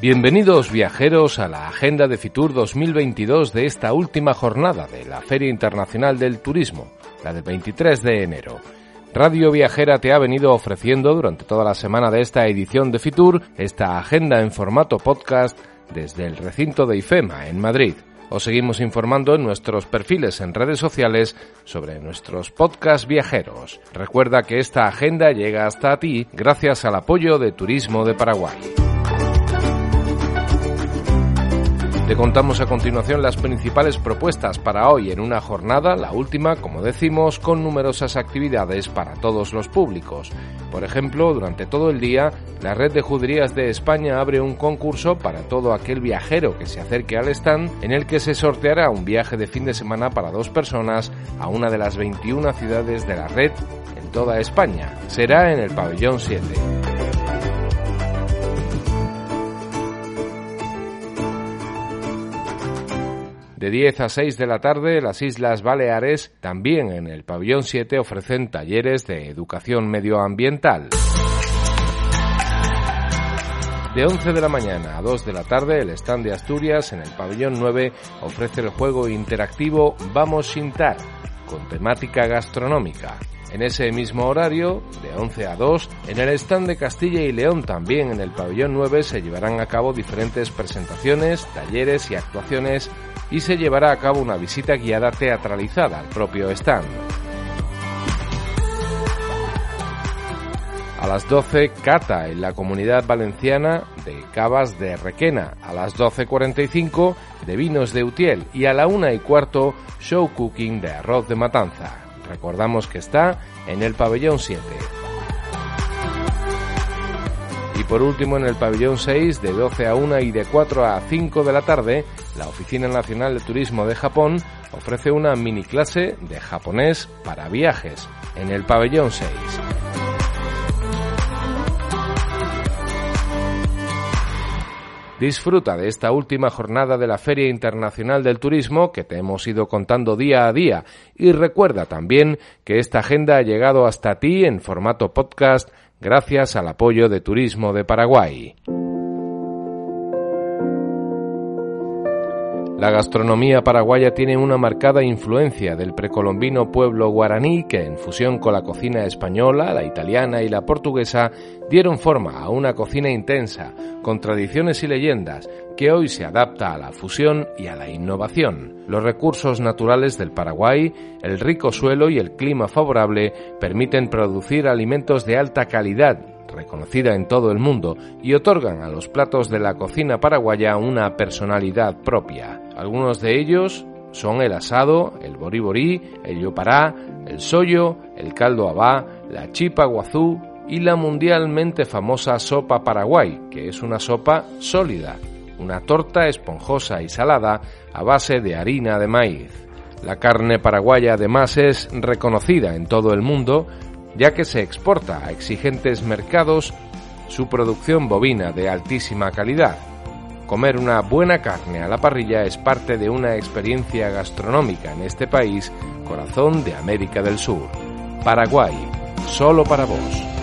Bienvenidos viajeros a la agenda de Fitur 2022 de esta última jornada de la Feria Internacional del Turismo, la del 23 de enero. Radio Viajera te ha venido ofreciendo durante toda la semana de esta edición de Fitur esta agenda en formato podcast desde el recinto de IFEMA en Madrid. Os seguimos informando en nuestros perfiles en redes sociales sobre nuestros podcast viajeros. Recuerda que esta agenda llega hasta ti gracias al apoyo de Turismo de Paraguay. Te contamos a continuación las principales propuestas para hoy en una jornada, la última, como decimos, con numerosas actividades para todos los públicos. Por ejemplo, durante todo el día, la Red de Juderías de España abre un concurso para todo aquel viajero que se acerque al stand en el que se sorteará un viaje de fin de semana para dos personas a una de las 21 ciudades de la red en toda España. Será en el pabellón 7. De 10 a 6 de la tarde, las Islas Baleares, también en el pabellón 7, ofrecen talleres de educación medioambiental. De 11 de la mañana a 2 de la tarde, el stand de Asturias en el pabellón 9 ofrece el juego interactivo Vamos Sintar, con temática gastronómica. En ese mismo horario, de 11 a 2, en el stand de Castilla y León, también en el pabellón 9, se llevarán a cabo diferentes presentaciones, talleres y actuaciones y se llevará a cabo una visita guiada teatralizada al propio stand. A las 12, cata en la comunidad valenciana de cavas de Requena. A las 12.45, de vinos de Utiel. Y a la una y cuarto, show cooking de arroz de matanza. Recordamos que está en el pabellón 7. Y por último, en el pabellón 6, de 12 a 1 y de 4 a 5 de la tarde, la Oficina Nacional de Turismo de Japón ofrece una mini clase de japonés para viajes en el pabellón 6. Disfruta de esta última jornada de la Feria Internacional del Turismo que te hemos ido contando día a día y recuerda también que esta agenda ha llegado hasta ti en formato podcast gracias al apoyo de Turismo de Paraguay. La gastronomía paraguaya tiene una marcada influencia del precolombino pueblo guaraní que, en fusión con la cocina española, la italiana y la portuguesa, dieron forma a una cocina intensa, con tradiciones y leyendas, que hoy se adapta a la fusión y a la innovación. Los recursos naturales del Paraguay, el rico suelo y el clima favorable permiten producir alimentos de alta calidad, reconocida en todo el mundo, y otorgan a los platos de la cocina paraguaya una personalidad propia. Algunos de ellos son el asado, el boriborí, el yopará, el sollo, el caldo abá, la chipa guazú y la mundialmente famosa sopa paraguay, que es una sopa sólida, una torta esponjosa y salada a base de harina de maíz. La carne paraguaya además es reconocida en todo el mundo ya que se exporta a exigentes mercados su producción bovina de altísima calidad. Comer una buena carne a la parrilla es parte de una experiencia gastronómica en este país, corazón de América del Sur. Paraguay, solo para vos.